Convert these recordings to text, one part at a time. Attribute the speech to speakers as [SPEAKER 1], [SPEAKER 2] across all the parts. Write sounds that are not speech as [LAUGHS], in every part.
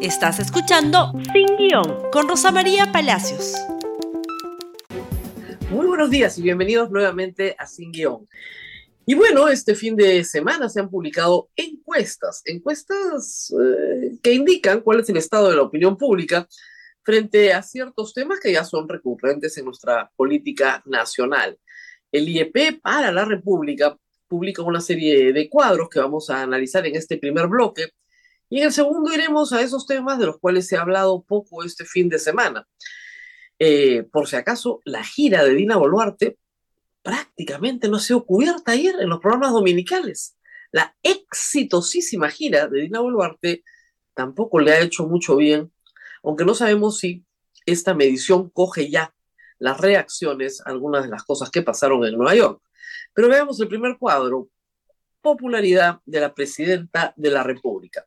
[SPEAKER 1] Estás escuchando Sin Guión con Rosa María Palacios.
[SPEAKER 2] Muy buenos días y bienvenidos nuevamente a Sin Guión. Y bueno, este fin de semana se han publicado encuestas, encuestas eh, que indican cuál es el estado de la opinión pública frente a ciertos temas que ya son recurrentes en nuestra política nacional. El IEP para la República publica una serie de cuadros que vamos a analizar en este primer bloque. Y en el segundo iremos a esos temas de los cuales se ha hablado poco este fin de semana. Eh, por si acaso, la gira de Dina Boluarte prácticamente no ha cubierta ayer en los programas dominicales. La exitosísima gira de Dina Boluarte tampoco le ha hecho mucho bien, aunque no sabemos si esta medición coge ya las reacciones a algunas de las cosas que pasaron en Nueva York. Pero veamos el primer cuadro, popularidad de la presidenta de la República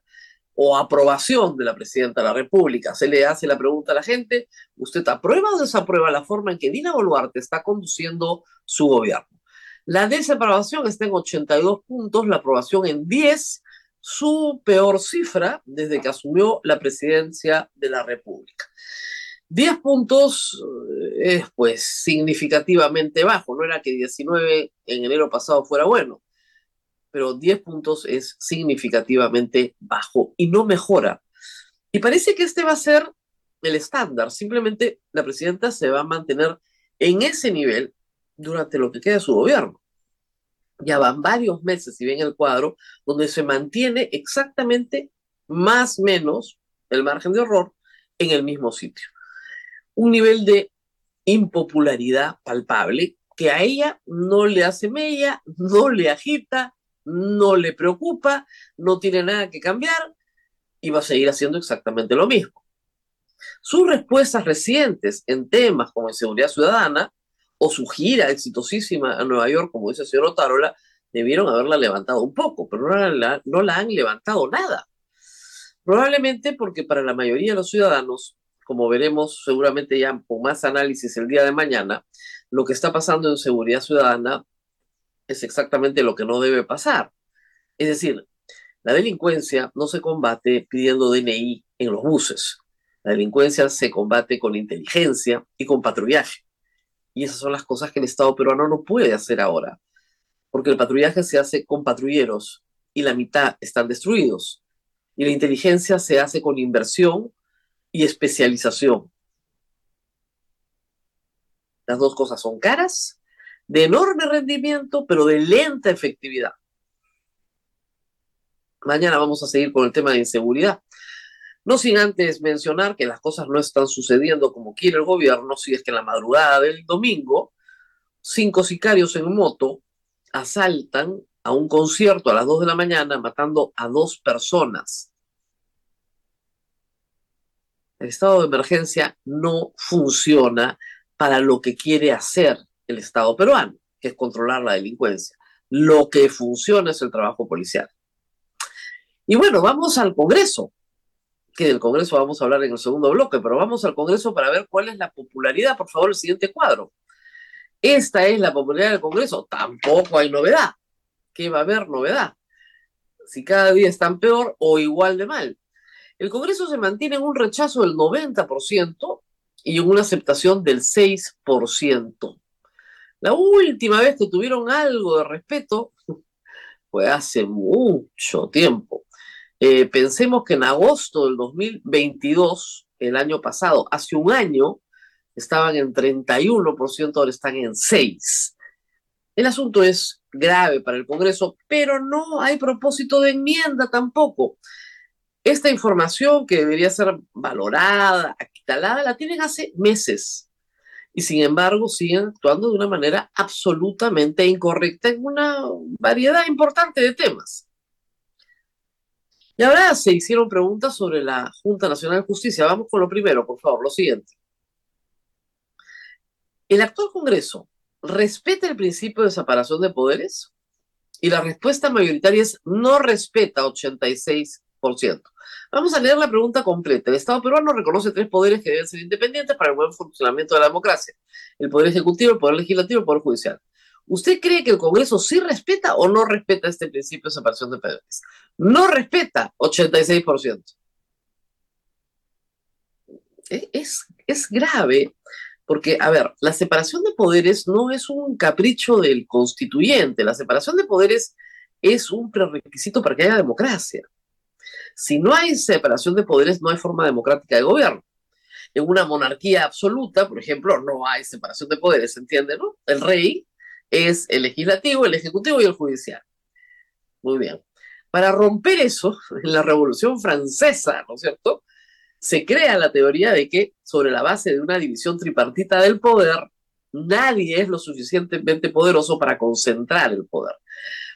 [SPEAKER 2] o aprobación de la presidenta de la República. Se le hace la pregunta a la gente, ¿usted aprueba o desaprueba la forma en que Dina Boluarte está conduciendo su gobierno? La desaprobación está en 82 puntos, la aprobación en 10, su peor cifra desde que asumió la presidencia de la República. 10 puntos eh, es pues significativamente bajo, no era que 19 en enero pasado fuera bueno, pero 10 puntos es significativamente bajo y no mejora. Y parece que este va a ser el estándar, simplemente la presidenta se va a mantener en ese nivel durante lo que queda su gobierno. Ya van varios meses, si ven el cuadro, donde se mantiene exactamente más menos el margen de error en el mismo sitio un nivel de impopularidad palpable que a ella no le hace mella, no le agita, no le preocupa, no tiene nada que cambiar y va a seguir haciendo exactamente lo mismo. Sus respuestas recientes en temas como seguridad ciudadana o su gira exitosísima a Nueva York, como dice el señor Otárola, debieron haberla levantado un poco, pero no la, no la han levantado nada. Probablemente porque para la mayoría de los ciudadanos como veremos seguramente ya con más análisis el día de mañana, lo que está pasando en seguridad ciudadana es exactamente lo que no debe pasar. Es decir, la delincuencia no se combate pidiendo DNI en los buses. La delincuencia se combate con inteligencia y con patrullaje. Y esas son las cosas que el Estado peruano no puede hacer ahora, porque el patrullaje se hace con patrulleros y la mitad están destruidos. Y la inteligencia se hace con inversión y especialización. Las dos cosas son caras, de enorme rendimiento, pero de lenta efectividad. Mañana vamos a seguir con el tema de inseguridad. No sin antes mencionar que las cosas no están sucediendo como quiere el gobierno, si es que en la madrugada del domingo, cinco sicarios en moto asaltan a un concierto a las dos de la mañana, matando a dos personas. El estado de emergencia no funciona para lo que quiere hacer el Estado peruano, que es controlar la delincuencia. Lo que funciona es el trabajo policial. Y bueno, vamos al Congreso, que del Congreso vamos a hablar en el segundo bloque, pero vamos al Congreso para ver cuál es la popularidad. Por favor, el siguiente cuadro. Esta es la popularidad del Congreso. Tampoco hay novedad. ¿Qué va a haber novedad? Si cada día están peor o igual de mal. El Congreso se mantiene en un rechazo del 90% y en una aceptación del 6%. La última vez que tuvieron algo de respeto [LAUGHS] fue hace mucho tiempo. Eh, pensemos que en agosto del 2022, el año pasado, hace un año, estaban en 31%, ahora están en 6%. El asunto es grave para el Congreso, pero no hay propósito de enmienda tampoco. Esta información que debería ser valorada, aquitalada, la tienen hace meses. Y sin embargo siguen actuando de una manera absolutamente incorrecta en una variedad importante de temas. Y ahora se hicieron preguntas sobre la Junta Nacional de Justicia. Vamos con lo primero, por favor, lo siguiente. ¿El actual Congreso respeta el principio de separación de poderes? Y la respuesta mayoritaria es no respeta 86 Vamos a leer la pregunta completa. El Estado peruano reconoce tres poderes que deben ser independientes para el buen funcionamiento de la democracia. El Poder Ejecutivo, el Poder Legislativo y el Poder Judicial. ¿Usted cree que el Congreso sí respeta o no respeta este principio de separación de poderes? No respeta 86%. es, es grave porque, a ver, la separación de poderes no es un capricho del constituyente, la separación de poderes es un prerequisito para que haya democracia. Si no hay separación de poderes, no hay forma democrática de gobierno. En una monarquía absoluta, por ejemplo, no hay separación de poderes, ¿se entiende, no? El rey es el legislativo, el ejecutivo y el judicial. Muy bien. Para romper eso, [LAUGHS] en la Revolución Francesa, ¿no es cierto? Se crea la teoría de que sobre la base de una división tripartita del poder, nadie es lo suficientemente poderoso para concentrar el poder.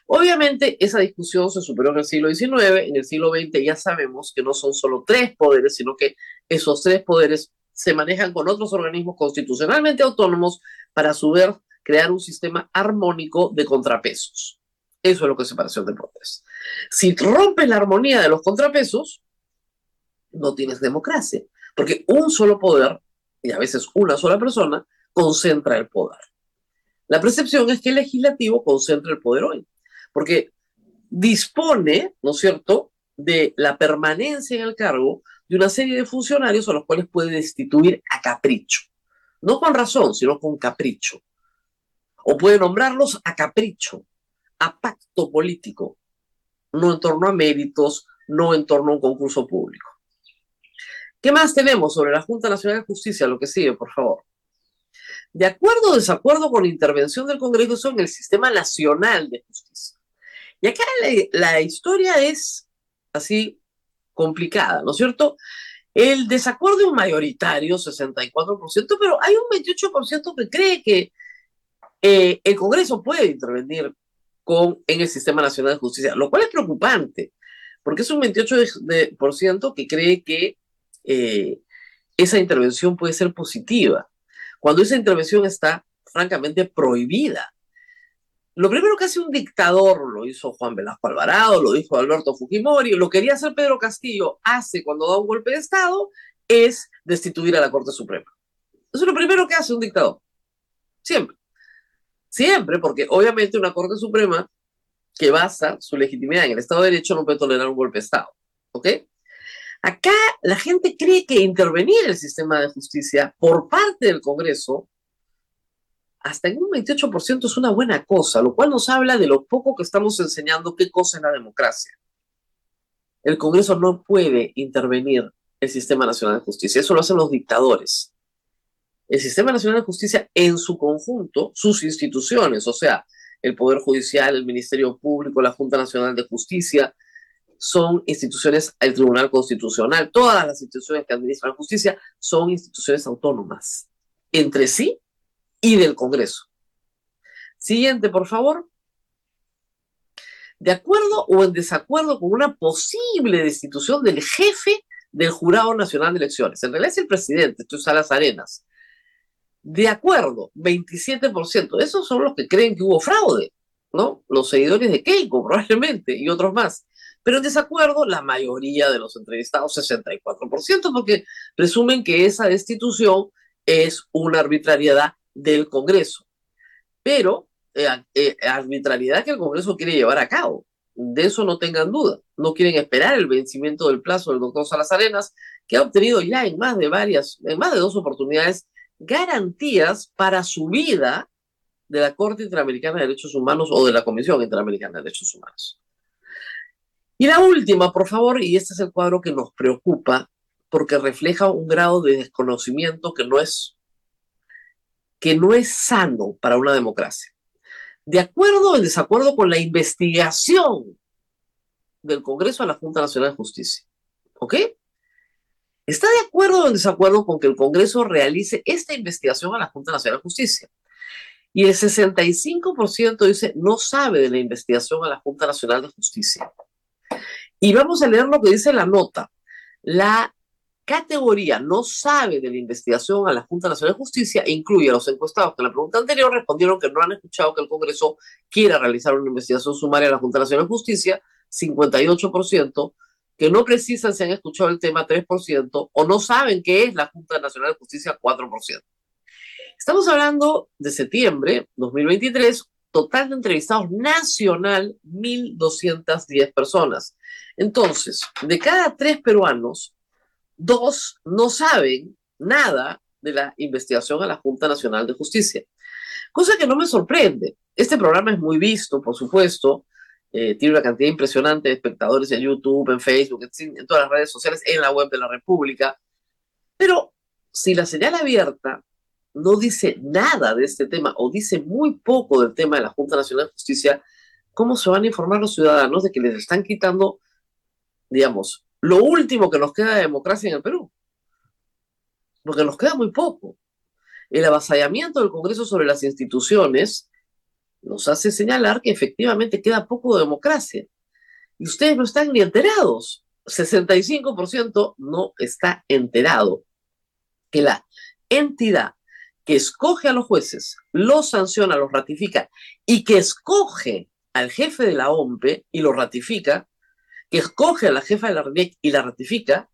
[SPEAKER 2] Obviamente, esa discusión se superó en el siglo XIX, en el siglo XX ya sabemos que no son solo tres poderes, sino que esos tres poderes se manejan con otros organismos constitucionalmente autónomos para a su vez crear un sistema armónico de contrapesos. Eso es lo que es separación de poderes. Si rompes la armonía de los contrapesos, no tienes democracia, porque un solo poder, y a veces una sola persona, concentra el poder. La percepción es que el legislativo concentra el poder hoy porque dispone, ¿no es cierto?, de la permanencia en el cargo de una serie de funcionarios a los cuales puede destituir a capricho. No con razón, sino con capricho. O puede nombrarlos a capricho, a pacto político, no en torno a méritos, no en torno a un concurso público. ¿Qué más tenemos sobre la Junta Nacional de Justicia? Lo que sigue, por favor. De acuerdo o desacuerdo con intervención del Congreso en el Sistema Nacional de Justicia. Y acá la, historia es así complicada, ¿no es cierto? El desacuerdo es mayoritario, 64%, pero hay un 28% que cree que eh, el Congreso puede intervenir con, en el Sistema Nacional de Justicia, lo cual es preocupante, porque es un 28% que cree que eh, esa intervención puede ser positiva, cuando esa intervención está francamente prohibida. Lo primero que hace un dictador, lo hizo Juan Velasco Alvarado, lo dijo Alberto Fujimori, lo quería hacer Pedro Castillo, hace cuando da un golpe de Estado, es destituir a la Corte Suprema. Eso es lo primero que hace un dictador. Siempre. Siempre, porque obviamente una Corte Suprema que basa su legitimidad en el Estado de Derecho no puede tolerar un golpe de Estado. ¿Ok? Acá la gente cree que intervenir el sistema de justicia por parte del Congreso hasta en un 28% es una buena cosa, lo cual nos habla de lo poco que estamos enseñando qué cosa es la democracia. El Congreso no puede intervenir el Sistema Nacional de Justicia, eso lo hacen los dictadores. El Sistema Nacional de Justicia en su conjunto, sus instituciones, o sea, el Poder Judicial, el Ministerio Público, la Junta Nacional de Justicia, son instituciones, el Tribunal Constitucional, todas las instituciones que administran justicia son instituciones autónomas. Entre sí y del Congreso. Siguiente, por favor. De acuerdo o en desacuerdo con una posible destitución del jefe del Jurado Nacional de Elecciones. En realidad es el presidente, esto es a las arenas. De acuerdo, 27%. Esos son los que creen que hubo fraude, ¿no? Los seguidores de Keiko, [LAUGHS] probablemente, y otros más. Pero en desacuerdo, la mayoría de los entrevistados, 64%, porque presumen que esa destitución es una arbitrariedad del Congreso, pero eh, eh, arbitrariedad que el Congreso quiere llevar a cabo. De eso no tengan duda. No quieren esperar el vencimiento del plazo del doctor Salas Arenas, que ha obtenido ya en más de varias, en más de dos oportunidades, garantías para su vida de la Corte Interamericana de Derechos Humanos o de la Comisión Interamericana de Derechos Humanos. Y la última, por favor, y este es el cuadro que nos preocupa porque refleja un grado de desconocimiento que no es que no es sano para una democracia. De acuerdo o en desacuerdo con la investigación del Congreso a la Junta Nacional de Justicia. ¿Ok? ¿Está de acuerdo o en desacuerdo con que el Congreso realice esta investigación a la Junta Nacional de Justicia? Y el 65% dice no sabe de la investigación a la Junta Nacional de Justicia. Y vamos a leer lo que dice la nota. La categoría no sabe de la investigación a la Junta Nacional de Justicia incluye a los encuestados que en la pregunta anterior respondieron que no han escuchado que el Congreso quiera realizar una investigación sumaria a la Junta Nacional de Justicia, 58%, que no precisan si han escuchado el tema, 3%, o no saben qué es la Junta Nacional de Justicia, 4%. Estamos hablando de septiembre 2023, total de entrevistados nacional, 1.210 personas. Entonces, de cada tres peruanos, dos no saben nada de la investigación a la Junta Nacional de Justicia. Cosa que no me sorprende. Este programa es muy visto, por supuesto, eh, tiene una cantidad impresionante de espectadores en YouTube, en Facebook, en todas las redes sociales, en la web de la República. Pero si la señal abierta no dice nada de este tema o dice muy poco del tema de la Junta Nacional de Justicia, ¿cómo se van a informar los ciudadanos de que les están quitando, digamos, lo último que nos queda de democracia en el Perú? Porque nos queda muy poco. El avasallamiento del Congreso sobre las instituciones nos hace señalar que efectivamente queda poco de democracia. Y ustedes no están ni enterados. 65% no está enterado que la entidad que escoge a los jueces, los sanciona, los ratifica y que escoge al jefe de la OMPE y lo ratifica, que escoge a la jefa de la RENIEC y la ratifica,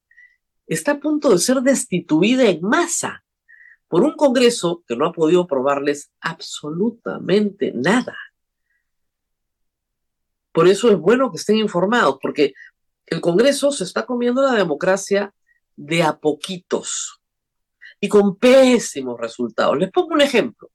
[SPEAKER 2] está a punto de ser destituida en masa por un Congreso que no ha podido probarles absolutamente nada. Por eso es bueno que estén informados, porque el Congreso se está comiendo la democracia de a poquitos y con pésimos resultados. Les pongo un ejemplo.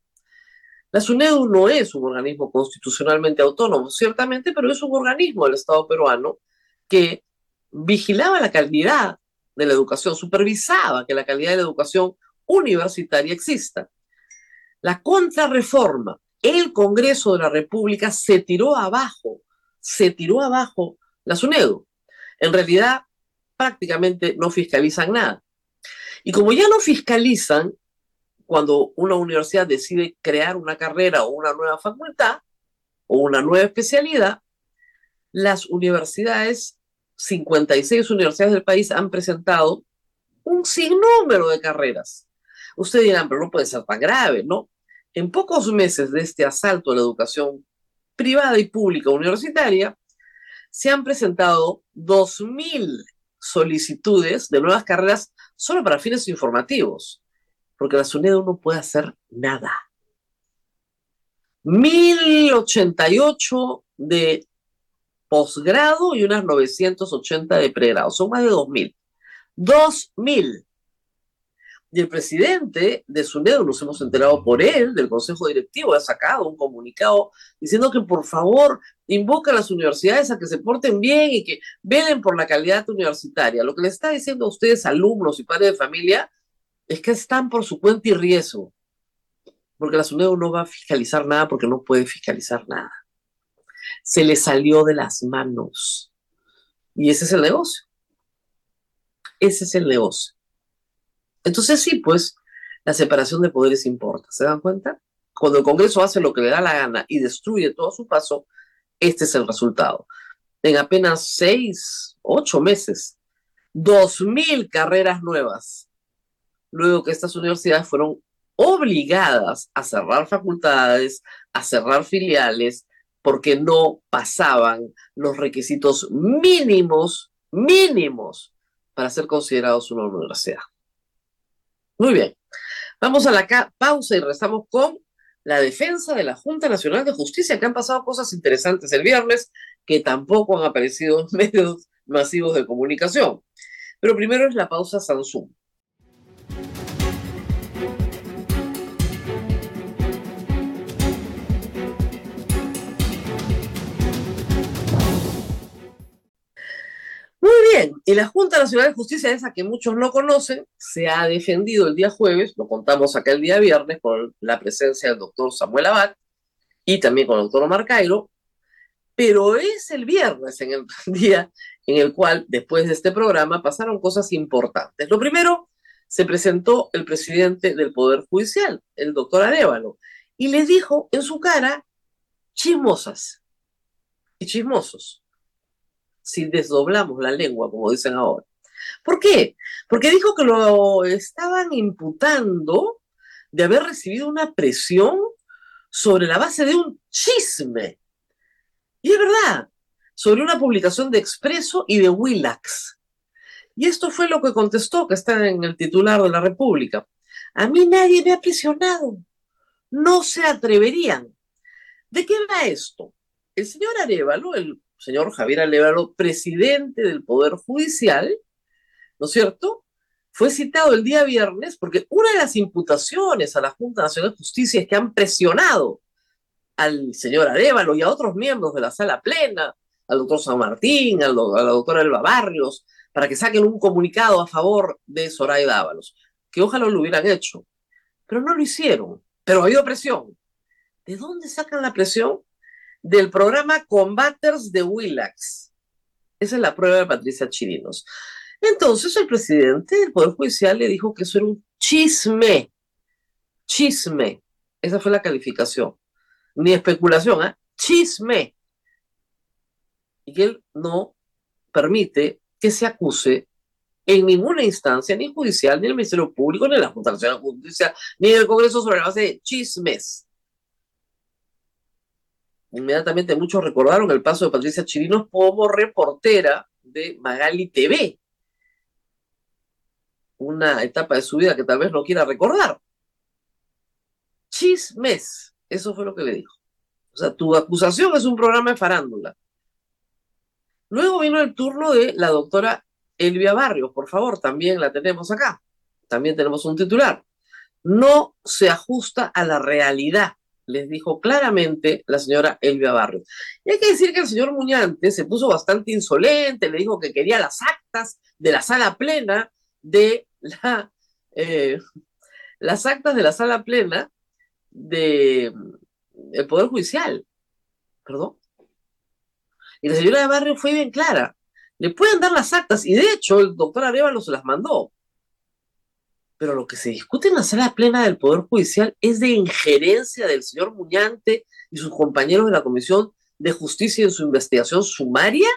[SPEAKER 2] La SUNEDU no es un organismo constitucionalmente autónomo, ciertamente, pero es un organismo del Estado peruano que vigilaba la calidad de la educación, supervisaba que la calidad de la educación universitaria exista. La contrarreforma, el Congreso de la República se tiró abajo, se tiró abajo la SUNEDU. En realidad, prácticamente no fiscalizan nada. Y como ya no fiscalizan, cuando una universidad decide crear una carrera o una nueva facultad o una nueva especialidad, las universidades, 56 universidades del país han presentado un sinnúmero de carreras. Ustedes dirán, pero no puede ser tan grave, ¿no? En pocos meses de este asalto a la educación privada y pública universitaria, se han presentado 2.000 solicitudes de nuevas carreras solo para fines informativos, porque la SUNEDU no puede hacer nada. 1088 de posgrado y unas 980 de pregrado, son más de 2000. 2000. Y el presidente de SUNEDU, nos hemos enterado por él, del Consejo Directivo, ha sacado un comunicado diciendo que por favor invoca a las universidades a que se porten bien y que velen por la calidad universitaria. Lo que le está diciendo a ustedes, alumnos y padres de familia, es que están por su cuenta y riesgo. Porque la SUNEDU no va a fiscalizar nada porque no puede fiscalizar nada. Se le salió de las manos. Y ese es el negocio. Ese es el negocio. Entonces sí, pues la separación de poderes importa, ¿se dan cuenta? Cuando el Congreso hace lo que le da la gana y destruye todo su paso, este es el resultado. En apenas seis, ocho meses, dos mil carreras nuevas, luego que estas universidades fueron obligadas a cerrar facultades, a cerrar filiales, porque no pasaban los requisitos mínimos, mínimos, para ser considerados una universidad. Muy bien. Vamos a la pausa y rezamos con la defensa de la Junta Nacional de Justicia, que han pasado cosas interesantes el viernes que tampoco han aparecido en [LAUGHS] medios masivos de comunicación. Pero primero es la pausa Samsung. Bien, la Junta Nacional de Justicia, esa que muchos no conocen, se ha defendido el día jueves, lo contamos acá el día viernes con la presencia del doctor Samuel Abad y también con el doctor Omar Cairo, pero es el viernes en el [LAUGHS] día en el cual, después de este programa, pasaron cosas importantes. Lo primero, se presentó el presidente del Poder Judicial, el doctor Arevalo, y le dijo en su cara, chismosas y chismosos si desdoblamos la lengua, como dicen ahora. ¿Por qué? Porque dijo que lo estaban imputando de haber recibido una presión sobre la base de un chisme. Y es verdad, sobre una publicación de Expreso y de Willax. Y esto fue lo que contestó, que está en el titular de la República. A mí nadie me ha presionado. No se atreverían. ¿De qué va esto? El señor Arevalo, el señor Javier Alevaro, presidente del Poder Judicial, ¿no es cierto? fue citado el día viernes porque una de las imputaciones a la Junta Nacional de Justicia es que han presionado al señor Arevalo y a otros miembros de la sala plena, al doctor San Martín, a la doctora Elba Barrios, para que saquen un comunicado a favor de Zoraida Ábalos, que ojalá lo hubieran hecho, pero no lo hicieron, pero ha habido presión. ¿De dónde sacan la presión? Del programa Combaters de Willax. Esa es la prueba de Patricia Chirinos. Entonces el presidente del Poder Judicial le dijo que eso era un chisme. Chisme. Esa fue la calificación. Ni especulación, ¿eh? Chisme. Y él no permite que se acuse en ninguna instancia, ni judicial, ni el Ministerio Público, ni la Junta Nacional Justicia, ni el Congreso sobre la base de chismes. Inmediatamente muchos recordaron el paso de Patricia Chirinos como reportera de Magali TV, una etapa de su vida que tal vez no quiera recordar. Chismes, eso fue lo que le dijo. O sea, tu acusación es un programa de farándula. Luego vino el turno de la doctora Elvia Barrios, por favor, también la tenemos acá. También tenemos un titular. No se ajusta a la realidad, les dijo claramente la señora Elvia Barrios. Y hay que decir que el señor Muñante se puso bastante insolente, le dijo que quería las actas de la sala plena de la, eh, las actas de la sala plena de el Poder Judicial. Perdón. Y la señora de Barrio fue bien clara. Le pueden dar las actas, y de hecho el doctor Arevalo se las mandó. Pero lo que se discute en la sala plena del Poder Judicial es de injerencia del señor Muñante y sus compañeros de la Comisión de Justicia en su investigación sumaria.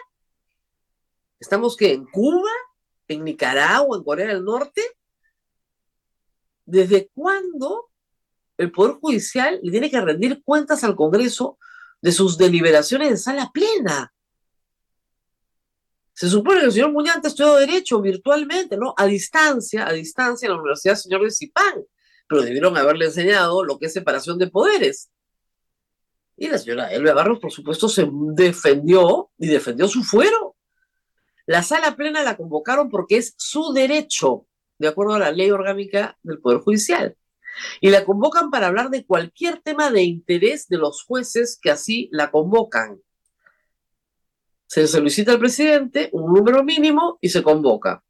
[SPEAKER 2] ¿Estamos que en Cuba? en Nicaragua, en Corea del Norte, ¿desde cuándo el Poder Judicial le tiene que rendir cuentas al Congreso de sus deliberaciones en sala plena? Se supone que el señor Muñante estudió Derecho virtualmente, ¿no? A distancia, a distancia en la Universidad Señor de Zipán, pero debieron haberle enseñado lo que es separación de poderes. Y la señora Elvia Barros, por supuesto, se defendió y defendió su fuero. La sala plena la convocaron porque es su derecho, de acuerdo a la ley orgánica del Poder Judicial. Y la convocan para hablar de cualquier tema de interés de los jueces que así la convocan. Se solicita al presidente un número mínimo y se convoca.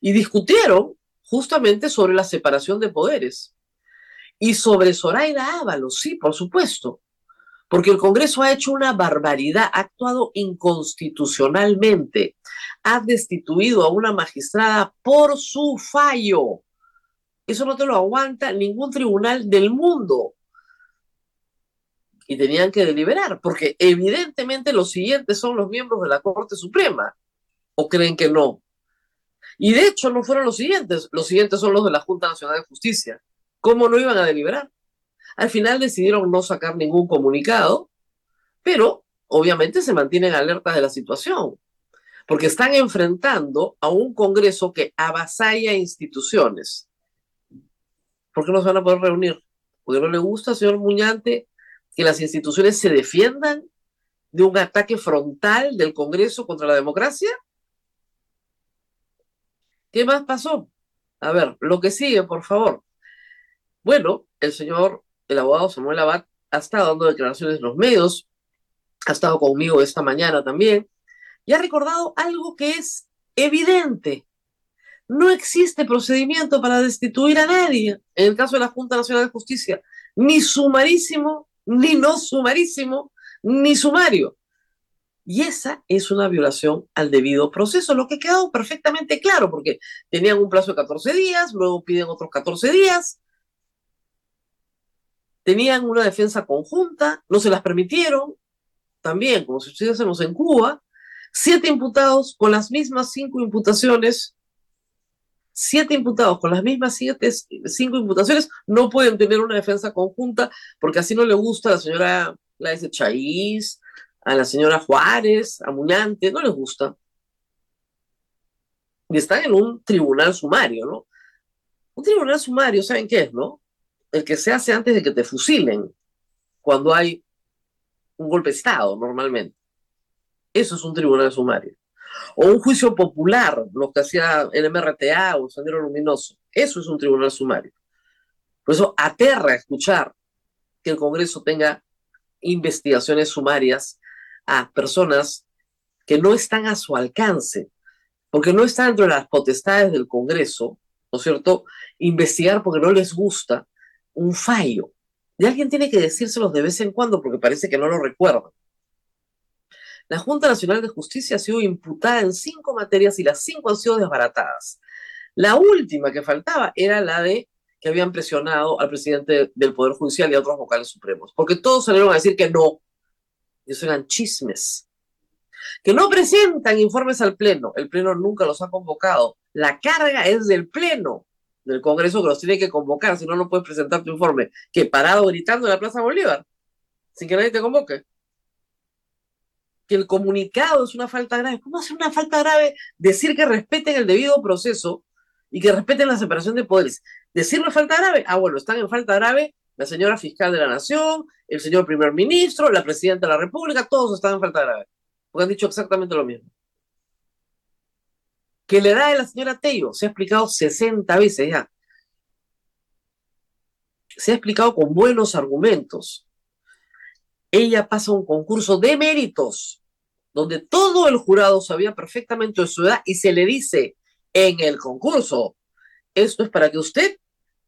[SPEAKER 2] Y discutieron justamente sobre la separación de poderes. Y sobre Zoraida Ábalos, sí, por supuesto porque el Congreso ha hecho una barbaridad, ha actuado inconstitucionalmente, ha destituido a una magistrada por su fallo. Eso no te lo aguanta ningún tribunal del mundo. Y tenían que deliberar, porque evidentemente los siguientes son los miembros de la Corte Suprema. ¿O creen que no? Y de hecho no fueron los siguientes, los siguientes son los de la Junta Nacional de Justicia. ¿Cómo no iban a deliberar? Al final decidieron no sacar ningún comunicado, pero obviamente se mantienen alertas de la situación, porque están enfrentando a un Congreso que avasalla instituciones. ¿Por qué no se van a poder reunir? ¿Porque no le gusta, señor Muñante, que las instituciones se defiendan de un ataque frontal del Congreso contra la democracia? ¿Qué más pasó? A ver, lo que sigue, por favor. Bueno, el señor el abogado Samuel Abad ha estado dando declaraciones en los medios, ha estado conmigo esta mañana también, y ha recordado algo que es evidente. No existe procedimiento para destituir a nadie en el caso de la Junta Nacional de Justicia, ni sumarísimo, ni no sumarísimo, ni sumario. Y esa es una violación al debido proceso, lo que ha quedado perfectamente claro, porque tenían un plazo de 14 días, luego piden otros 14 días, tenían una defensa conjunta, no se las permitieron, también, como si estuviésemos en Cuba, siete imputados con las mismas cinco imputaciones, siete imputados con las mismas siete, cinco imputaciones, no pueden tener una defensa conjunta porque así no le gusta a la señora Laise Chaís, a la señora Juárez, a Muñante, no les gusta. Y están en un tribunal sumario, ¿no? Un tribunal sumario, ¿saben qué es, no? el que se hace antes de que te fusilen, cuando hay un golpe de Estado normalmente. Eso es un tribunal sumario. O un juicio popular, lo que hacía el MRTA o el Sendero Luminoso. Eso es un tribunal sumario. Por eso aterra escuchar que el Congreso tenga investigaciones sumarias a personas que no están a su alcance, porque no está dentro de las potestades del Congreso, ¿no es cierto?, investigar porque no les gusta un fallo. Y alguien tiene que decírselos de vez en cuando porque parece que no lo recuerdan. La Junta Nacional de Justicia ha sido imputada en cinco materias y las cinco han sido desbaratadas. La última que faltaba era la de que habían presionado al presidente del Poder Judicial y a otros vocales supremos, porque todos salieron a decir que no. Y eso eran chismes. Que no presentan informes al Pleno. El Pleno nunca los ha convocado. La carga es del Pleno del Congreso que los tiene que convocar, si no, no puedes presentar tu informe. Que parado gritando en la Plaza Bolívar, sin que nadie te convoque que el comunicado es una falta grave. ¿Cómo hacer una falta grave? Decir que respeten el debido proceso y que respeten la separación de poderes. ¿Decirlo falta grave? Ah, bueno, están en falta grave la señora fiscal de la Nación, el señor primer ministro, la presidenta de la República, todos están en falta grave. Porque han dicho exactamente lo mismo. Que la edad de la señora Tello se ha explicado 60 veces ya. Se ha explicado con buenos argumentos ella pasa un concurso de méritos, donde todo el jurado sabía perfectamente su edad y se le dice en el concurso, esto es para que usted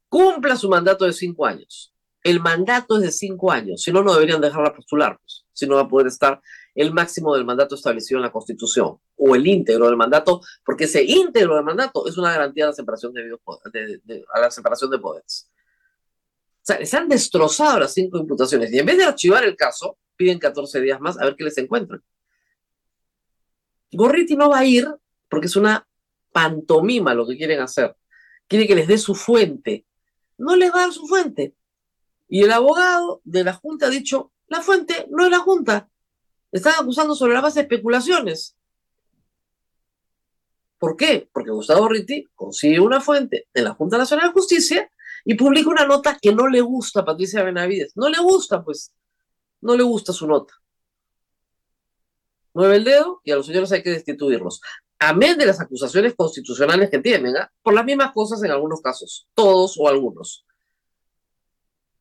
[SPEAKER 2] cumpla su mandato de cinco años. El mandato es de cinco años, si no, no deberían dejarla postular, pues, si no va a poder estar el máximo del mandato establecido en la Constitución o el íntegro del mandato, porque ese íntegro del mandato es una garantía la separación de, a la separación de poderes. O sea, les han destrozado las cinco imputaciones y en vez de archivar el caso, piden 14 días más a ver qué les encuentran. Gorriti no va a ir porque es una pantomima lo que quieren hacer. Quiere que les dé su fuente. No les va a dar su fuente. Y el abogado de la Junta ha dicho, la fuente no es la Junta. Están acusando sobre la base de especulaciones. ¿Por qué? Porque Gustavo Gorriti consigue una fuente en la Junta Nacional de Justicia y publica una nota que no le gusta a Patricia Benavides. No le gusta, pues, no le gusta su nota. Mueve el dedo y a los señores hay que destituirlos. Amén de las acusaciones constitucionales que tienen, ¿ah? por las mismas cosas en algunos casos, todos o algunos.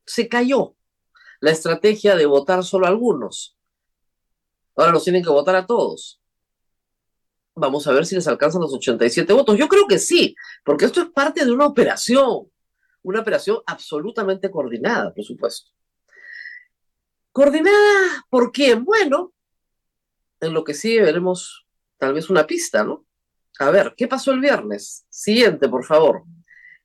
[SPEAKER 2] Se cayó la estrategia de votar solo a algunos. Ahora los tienen que votar a todos. Vamos a ver si les alcanzan los 87 votos. Yo creo que sí, porque esto es parte de una operación una operación absolutamente coordinada, por supuesto. ¿Coordinada por quién? Bueno, en lo que sigue veremos tal vez una pista, ¿no? A ver, ¿qué pasó el viernes? Siguiente, por favor.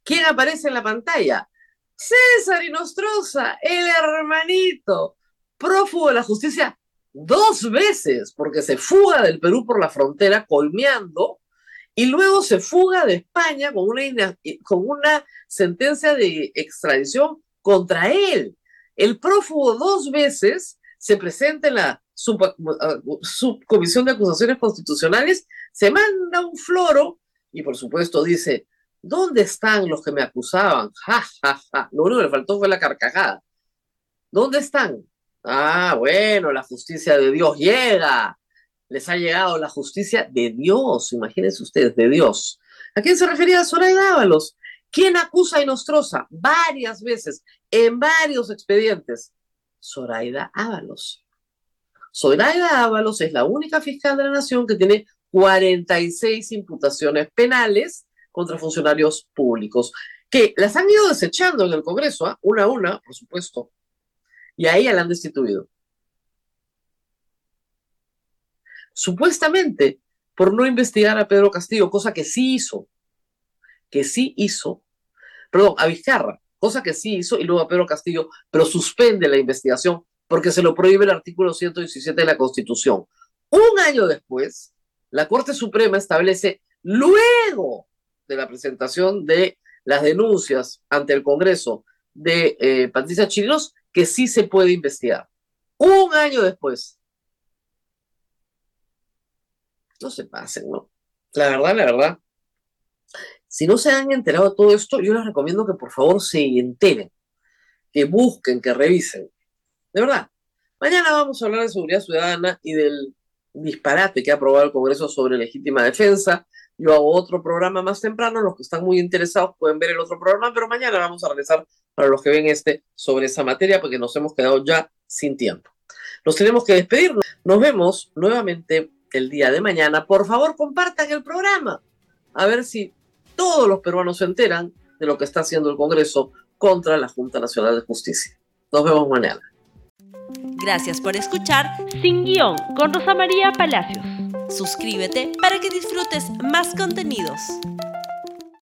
[SPEAKER 2] ¿Quién aparece en la pantalla? César Inostroza, el hermanito, prófugo de la justicia dos veces, porque se fuga del Perú por la frontera colmeando y luego se fuga de España con una, con una sentencia de extradición contra él. El prófugo dos veces se presenta en la subcomisión de acusaciones constitucionales, se manda un floro y por supuesto dice, ¿dónde están los que me acusaban? [LAUGHS] Ja, ja, ja. Lo único que le faltó fue la carcajada. ¿Dónde están? Ah, bueno, la justicia de Dios llega les ha llegado la justicia de Dios, imagínense ustedes, de Dios. ¿A quién se refería Zoraida Ábalos? ¿Quién acusa a Inostroza? Varias veces, en varios expedientes. Zoraida Ábalos. Zoraida Ábalos es la única fiscal de la nación que tiene 46 imputaciones penales contra funcionarios públicos, que las han ido desechando en el Congreso, ¿ah? una a una, por supuesto, y a ella la han destituido. Supuestamente por no investigar a Pedro Castillo, cosa que sí hizo, que sí hizo, perdón, a Vizcarra, cosa que sí hizo, y luego a Pedro Castillo, pero suspende la investigación porque se lo prohíbe el artículo 117 de la Constitución. Un año después, la Corte Suprema establece, luego de la presentación de las denuncias ante el Congreso de eh, Patricia Chirinos, que sí se puede investigar. Un año después, se pasen, ¿no? La verdad, la verdad. Si no se han enterado de todo esto, yo les recomiendo que por favor se enteren, que busquen, que revisen. De verdad. Mañana vamos a hablar de seguridad ciudadana y del disparate que ha aprobado el Congreso sobre legítima defensa. Yo hago otro programa más temprano, los que están muy interesados pueden ver el otro programa, pero mañana vamos a regresar para los que ven este sobre esa materia porque nos hemos quedado ya sin tiempo. Nos tenemos que despedir. Nos vemos nuevamente el día de mañana. Por favor, compartan el programa. A ver si todos los peruanos se enteran de lo que está haciendo el Congreso contra la Junta Nacional de Justicia. Nos vemos mañana.
[SPEAKER 1] Gracias por escuchar Sin Guión con Rosa María Palacios. Suscríbete para que disfrutes más contenidos.